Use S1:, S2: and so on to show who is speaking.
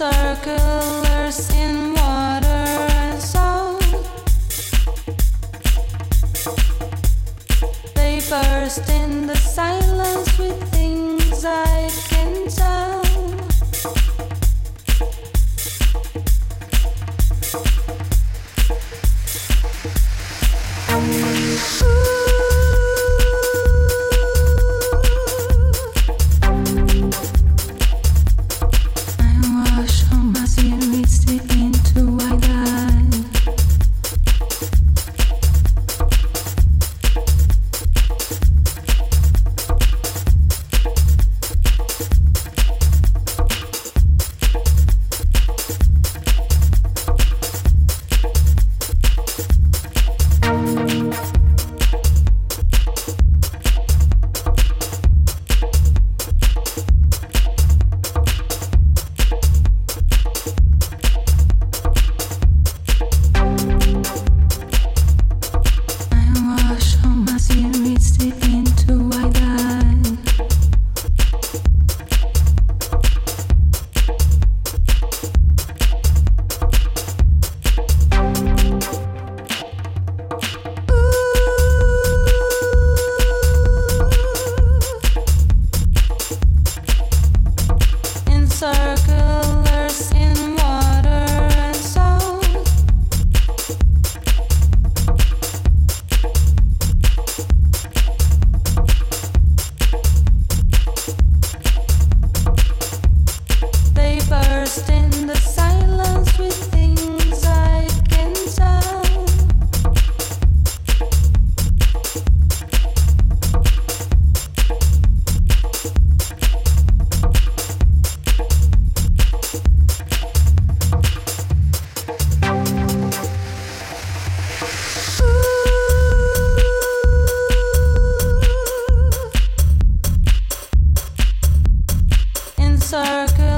S1: circlers in water and sound. They burst in In circle.